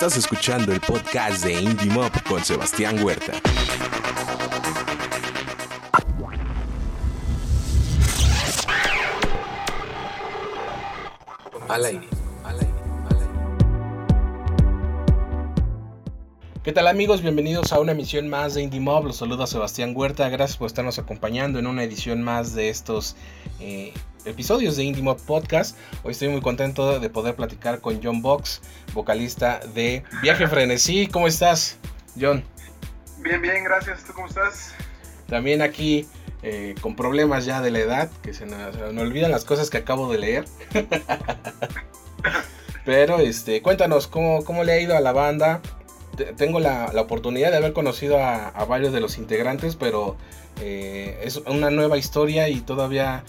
Estás escuchando el podcast de Indie Mob con Sebastián Huerta. Al. ¿Qué tal amigos? Bienvenidos a una emisión más de Indie Mob. Los saluda Sebastián Huerta. Gracias por estarnos acompañando en una edición más de estos eh, episodios de Indie Mob Podcast. Hoy estoy muy contento de poder platicar con John Box, vocalista de Viaje Frenesí. ¿Cómo estás, John? Bien, bien, gracias. ¿Tú cómo estás? También aquí eh, con problemas ya de la edad, que se nos, olvidan las cosas que acabo de leer. Pero este, cuéntanos cómo, cómo le ha ido a la banda, tengo la, oportunidad de haber conocido a, varios de los integrantes, pero eh, es una nueva historia y todavía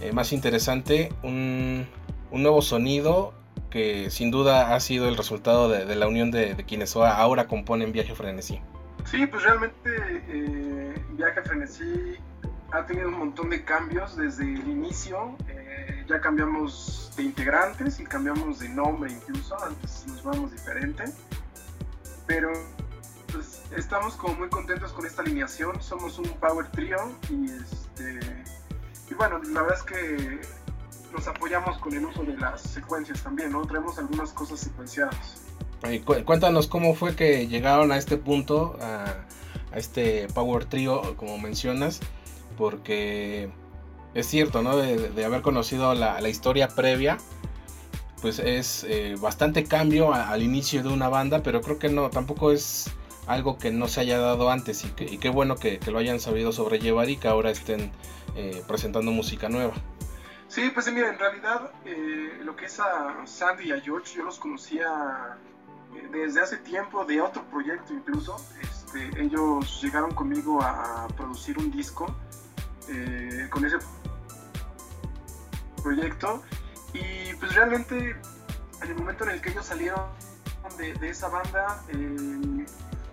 eh, más interesante, un, nuevo sonido que sin duda ha sido el resultado de, la unión de, quienes ahora componen Viaje Frenesí. Sí, pues realmente eh, Viaje Frenesí ha tenido un montón de cambios desde el inicio. ya cambiamos de integrantes y cambiamos de nombre incluso, antes nos llamamos diferente pero pues, estamos como muy contentos con esta alineación. Somos un power trio y, este, y bueno, la verdad es que nos apoyamos con el uso de las secuencias también, ¿no? Traemos algunas cosas secuenciadas. cuéntanos cómo fue que llegaron a este punto, a, este power trio, como mencionas, porque es cierto, ¿no? De, haber conocido la, la historia previa pues es eh, bastante cambio al inicio de una banda, pero creo que no, tampoco es algo que no se haya dado antes y, qué bueno que, lo hayan sabido sobrellevar y que ahora estén eh, presentando música nueva. Sí, pues mira, en realidad eh, lo que es a Sandy y a George yo los conocía desde hace tiempo de otro proyecto incluso. Este, ellos llegaron conmigo a producir un disco con ese proyecto y pues realmente en el momento en el que ellos salieron de, esa banda, eh,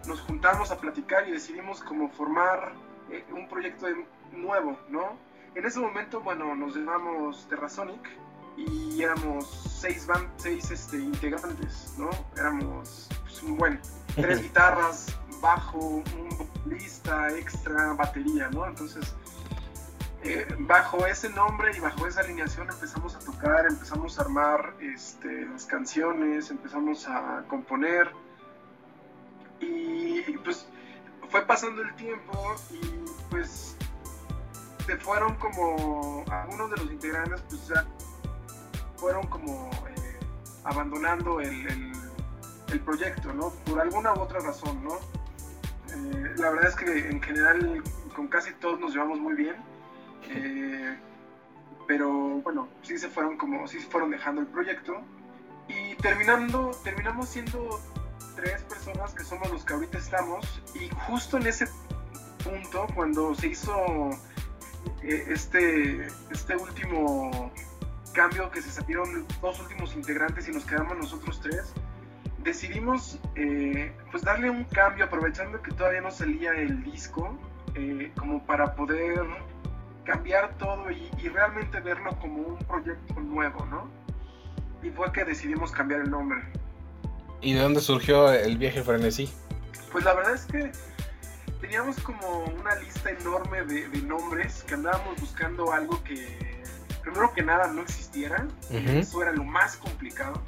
nos juntamos a platicar y decidimos como formar eh, un proyecto nuevo, ¿no? En ese momento, bueno, nos llamamos Terrasonic y éramos seis, seis este, integrantes, ¿no? Éramos pues, un buen, tres guitarras, bajo, un vocalista, extra, batería, ¿no? Entonces eh, bajo ese nombre y bajo esa alineación empezamos a tocar, empezamos a armar este, las canciones, empezamos a componer y pues fue pasando el tiempo y pues se fueron como algunos de los integrantes pues ya fueron como eh, abandonando el, proyecto, ¿no? Por alguna u otra razón, ¿no? Eh, la verdad es que en general con casi todos nos llevamos muy bien eh, pero bueno, sí se fueron como, sí fueron dejando el proyecto. Y terminando, terminamos siendo tres personas que somos los que ahorita estamos. Y justo en ese punto, cuando se hizo eh, este, este último cambio, que se salieron dos últimos integrantes y nos quedamos nosotros tres, decidimos eh, pues darle un cambio, aprovechando que todavía no salía el disco, como para poder cambiar todo y, realmente verlo como un proyecto nuevo, ¿no? Y fue que decidimos cambiar el nombre. ¿Y de dónde surgió el viaje frenesí? Pues la verdad es que teníamos como una lista enorme de, nombres que andábamos buscando algo que, primero que nada, no existiera. Eso era lo más complicado.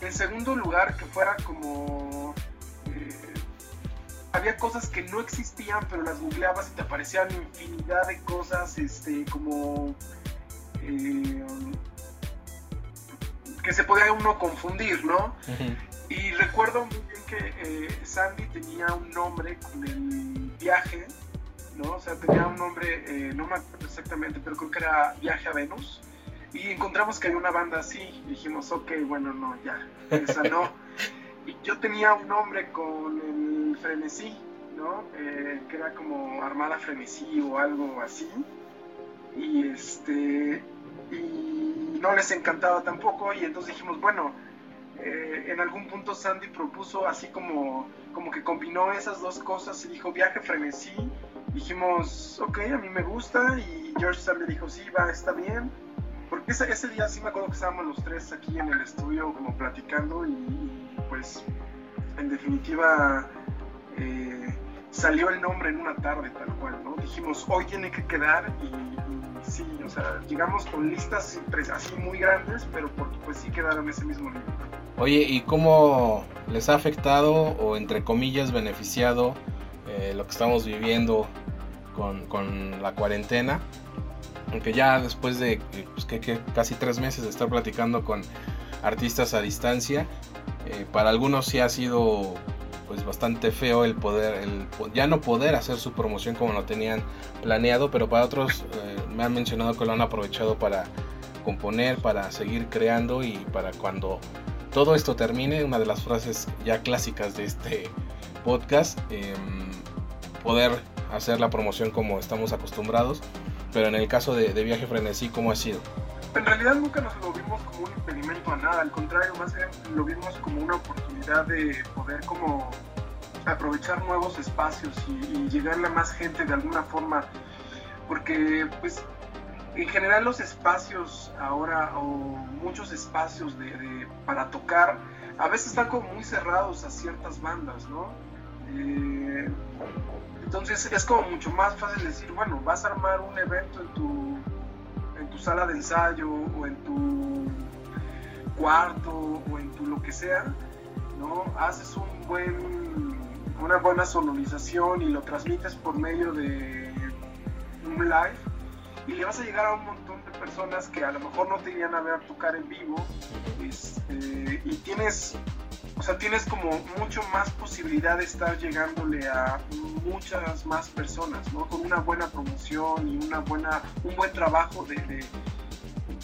En segundo lugar, que fuera como había cosas que no existían, pero las googleabas y te aparecían infinidad de cosas, este, como eh, que se podía uno confundir, ¿no? Y recuerdo muy bien que eh, Sandy tenía un nombre con el viaje, ¿no? O sea, tenía un nombre, eh, no me acuerdo exactamente, pero creo que era Viaje a Venus. Y encontramos que había una banda así, y dijimos, ok, bueno, no, ya, esa no. y yo tenía un nombre con el frenesí, ¿no? Eh, que era como Armada Frenesí o algo así. Y este. Y no les encantaba tampoco. Y entonces dijimos, bueno, eh, en algún punto Sandy propuso así como, como que combinó esas dos cosas y dijo viaje frenesí. Dijimos, ok, a mí me gusta. Y George Sam le dijo, sí, va, está bien. porque ese, ese, día sí me acuerdo que estábamos los tres aquí en el estudio como platicando y, pues en definitiva eh, salió el nombre en una tarde tal cual, ¿no? Dijimos, hoy tiene que quedar y, sí, o sea, llegamos con listas así muy grandes, pero pues sí quedaron ese mismo libro. Oye, ¿y cómo les ha afectado o entre comillas beneficiado eh, lo que estamos viviendo con, con la cuarentena? aunque ya después de pues, que, casi tres meses de estar platicando con artistas a distancia, eh, para algunos sí ha sido pues bastante feo el poder, el, ya no poder hacer su promoción como lo tenían planeado, pero para otros eh, me han mencionado que lo han aprovechado para componer, para seguir creando y para cuando todo esto termine, una de las frases ya clásicas de este podcast, em, poder hacer la promoción como estamos acostumbrados pero en el caso de, Viaje Frenesí, ¿cómo ha sido? En realidad nunca nos lo vimos como un impedimento a nada, al contrario, más bien lo vimos como una oportunidad de poder como aprovechar nuevos espacios y, llegarle a más gente de alguna forma, porque pues en general los espacios ahora o muchos espacios de, para tocar a veces están como muy cerrados a ciertas bandas, ¿no? Eh, entonces es como mucho más fácil decir, bueno, vas a armar un evento en tu, en tu sala de ensayo o en tu cuarto o en tu lo que sea, ¿no? Haces un buen, una buena sonorización y lo transmites por medio de un live y le vas a llegar a un montón de personas que a lo mejor no te irían a ver tocar en vivo este, y tienes o sea, tienes como mucho más posibilidad de estar llegándole a muchas más personas, ¿no? Con una buena promoción y una buena, un buen trabajo de,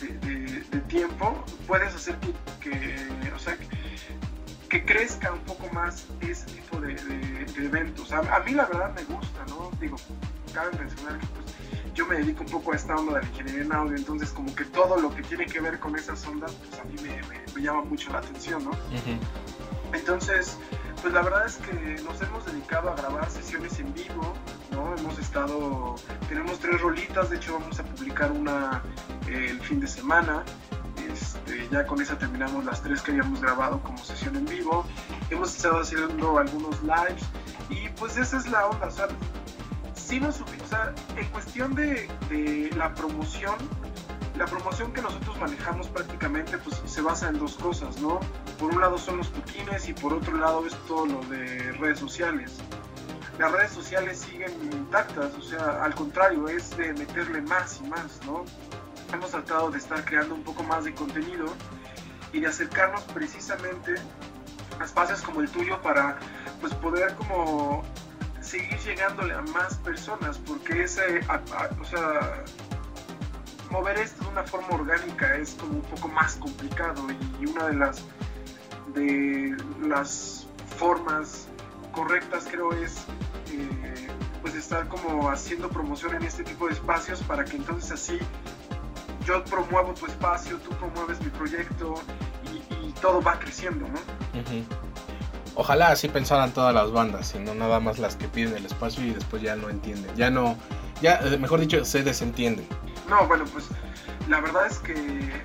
de, tiempo, puedes hacer que, o sea, que crezca un poco más ese tipo de, eventos. A, a, mí la verdad me gusta, ¿no? Digo, cabe mencionar que pues, yo me dedico un poco a esta onda de la ingeniería en audio, entonces como que todo lo que tiene que ver con esas ondas, pues a mí me, llama mucho la atención, ¿no? Entonces, pues la verdad es que nos hemos dedicado a grabar sesiones en vivo, ¿no? Hemos estado, tenemos tres rolitas, de hecho vamos a publicar una eh, el fin de semana. Este, ya con esa terminamos las tres que habíamos grabado como sesión en vivo. Hemos estado haciendo algunos lives y pues esa es la onda, o sea, sí nos, o en cuestión de, de la promoción, la promoción que nosotros manejamos prácticamente pues se basa en dos cosas, ¿no? Por un lado son los toquines y por otro lado es todo lo de redes sociales. Las redes sociales siguen intactas, o sea, al contrario, es de meterle más y más, ¿no? Hemos tratado de estar creando un poco más de contenido y de acercarnos precisamente a espacios como el tuyo para pues poder como seguir llegándole a más personas, porque ese, o sea, mover esto de una forma orgánica es como un poco más complicado y una de las de las formas correctas creo es eh, pues estar como haciendo promoción en este tipo de espacios para que entonces así yo promuevo tu espacio, tú promueves mi proyecto y, todo va creciendo, ¿no? Ojalá así pensaran todas las bandas, y no nada más las que piden el espacio y después ya no entienden, ya no, ya eh, mejor dicho, se desentienden. No, bueno, pues la verdad es que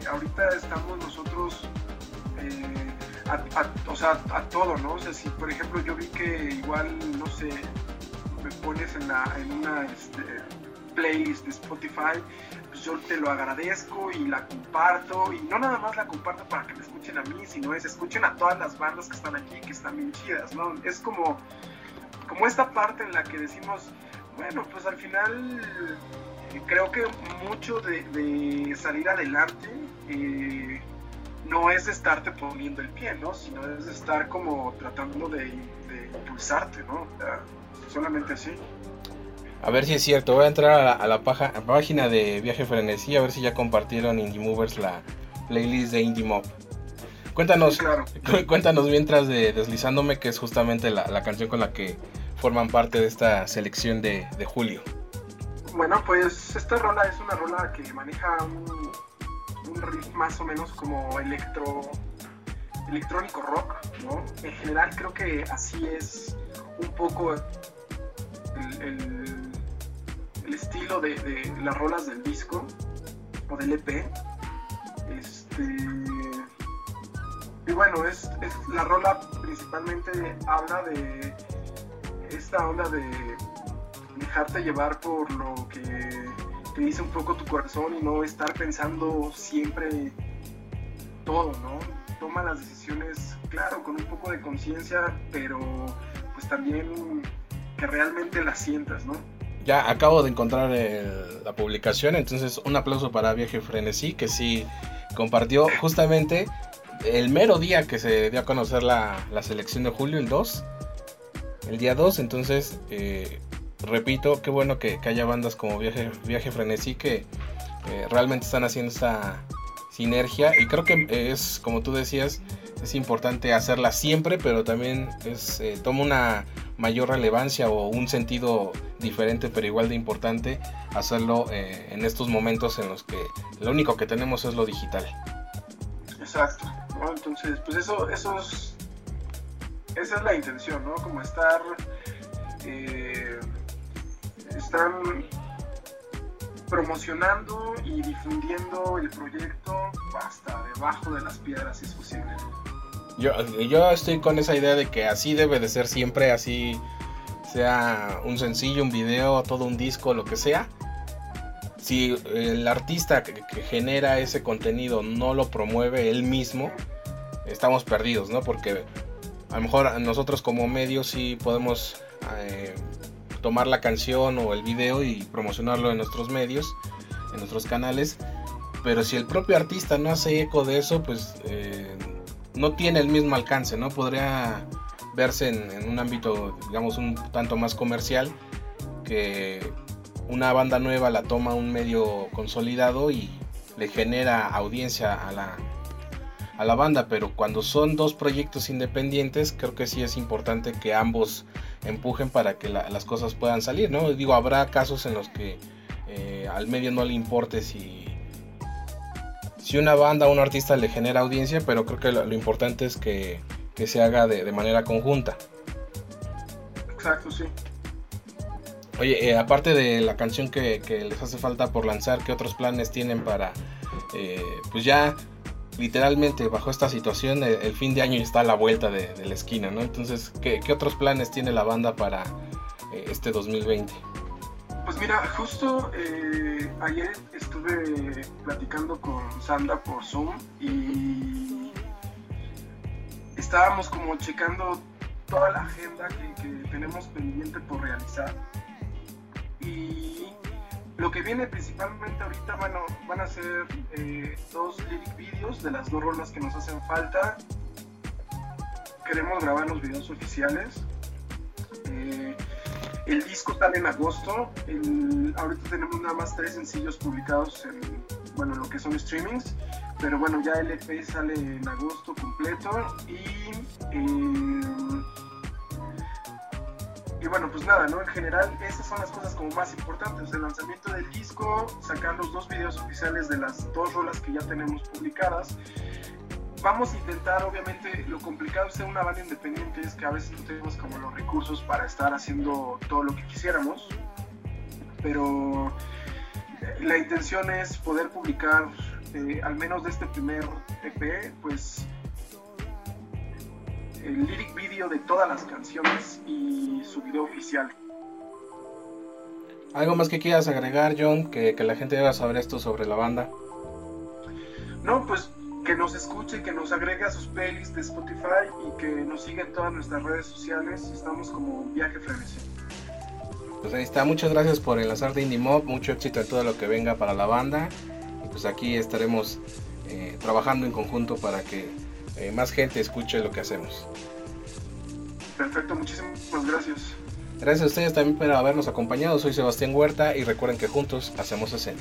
ahorita estamos nosotros, eh, a, o sea, a todo, ¿no? O sea, si por ejemplo yo vi que igual, no sé, me pones en, la, en una este, playlist de Spotify, pues yo te lo agradezco y la comparto, y no nada más la comparto para que me escuchen a mí, sino es escuchen a todas las bandas que están aquí, que están bien chidas, ¿no? Es como, como esta parte en la que decimos, bueno, pues al final creo que mucho de, salir adelante eh, no es estarte poniendo el pie, ¿no? Sino es estar como tratando de, impulsarte, ¿no? solamente así. A ver si es cierto, voy a entrar a la, página de Viaje Frenesí a ver si ya compartieron Indie Movers la playlist de Indie Mob. Cuéntanos, cuéntanos mientras de Deslizándome, que es justamente la, canción con la que forman parte de esta selección de julio. Bueno, pues esta rola es una rola que maneja un, riff más o menos como electro electrónico rock, ¿no? En general creo que así es un poco el, estilo de, las rolas del disco o del EP. Este, y bueno, es, la rola principalmente habla de esta onda de dejarte llevar por lo que te dice un poco tu corazón y no estar pensando siempre todo, ¿no? Toma las decisiones, claro, con un poco de conciencia, pero pues también que realmente las sientas, ¿no? Ya acabo de encontrar la publicación, entonces un aplauso para Viaje Frenesí, que sí compartió justamente el mero día que se dio a conocer la, selección de julio, el 2, el día 2, entonces, eh, repito, qué bueno que, haya bandas como Viaje, Viaje Frenesí que eh, realmente están haciendo esta sinergia y creo que es, como tú decías, es importante hacerla siempre, pero también es, eh, toma una mayor relevancia o un sentido diferente, pero igual de importante hacerlo eh, en estos momentos en los que lo único que tenemos es lo digital. Exacto. Entonces, pues eso, eso es, esa es la intención, ¿no? Como estar, eh, están promocionando y difundiendo el proyecto hasta debajo de las piedras si es posible. Yo, yo estoy con esa idea de que así debe de ser siempre, así sea un sencillo, un video, todo un disco, lo que sea. Si el artista que, genera ese contenido no lo promueve él mismo, estamos perdidos, ¿no? Porque a lo mejor nosotros como medios sí podemos eh, tomar la canción o el video y promocionarlo en nuestros medios, en nuestros canales. Pero si el propio artista no hace eco de eso, pues eh, no tiene el mismo alcance, ¿no? Podría verse en, un ámbito, digamos, un tanto más comercial, que una banda nueva la toma un medio consolidado y le genera audiencia a la, a la banda, pero cuando son dos proyectos independientes, creo que sí es importante que ambos empujen para que las cosas puedan salir, ¿no? Digo, habrá casos en los que eh, al medio no le importe si si una banda o un artista le genera audiencia, pero creo que lo, importante es que, se haga de, manera conjunta. Exacto, sí. Oye, eh, aparte de la canción que, les hace falta por lanzar, ¿qué otros planes tienen para, eh, pues ya literalmente bajo esta situación, el, fin de año está a la vuelta de, la esquina, ¿no? Entonces, ¿qué, otros planes tiene la banda para eh, este 2020? Pues mira, justo ayer estuve platicando con Sandra por Zoom y estábamos como checando toda la agenda que, tenemos pendiente por realizar. Y lo que viene principalmente ahorita, bueno, van a ser eh, dos lyric videos de las dos rolas que nos hacen falta. Queremos grabar los videos oficiales. Eh, el disco sale en agosto. ahorita tenemos nada más tres sencillos publicados en bueno, lo que son streamings. Pero bueno, ya el EP sale en agosto completo. Y, eh, y bueno, pues nada, ¿no? En general, esas son las cosas como más importantes. El lanzamiento del disco, sacar los dos videos oficiales de las dos rolas que ya tenemos publicadas vamos a intentar, obviamente, lo complicado de ser una banda independiente es que a veces no tenemos como los recursos para estar haciendo todo lo que quisiéramos, pero la intención es poder publicar, eh, al menos de este primer EP, pues el lyric video de todas las canciones y su video oficial. ¿Algo más que quieras agregar, John? Que, que la gente deba saber esto sobre la banda. No, pues que nos escuche, que nos agregue a sus playlists de Spotify y que nos siga en todas nuestras redes sociales. Estamos como Viaje Frenesí. Pues ahí está, muchas gracias por enlazarte Indie Mob, mucho éxito en todo lo que venga para la banda. Pues aquí estaremos eh, trabajando en conjunto para que eh, más gente escuche lo que hacemos. Perfecto, muchísimas gracias. Gracias a ustedes también por habernos acompañado. Soy Sebastián Huerta y recuerden que juntos hacemos escena.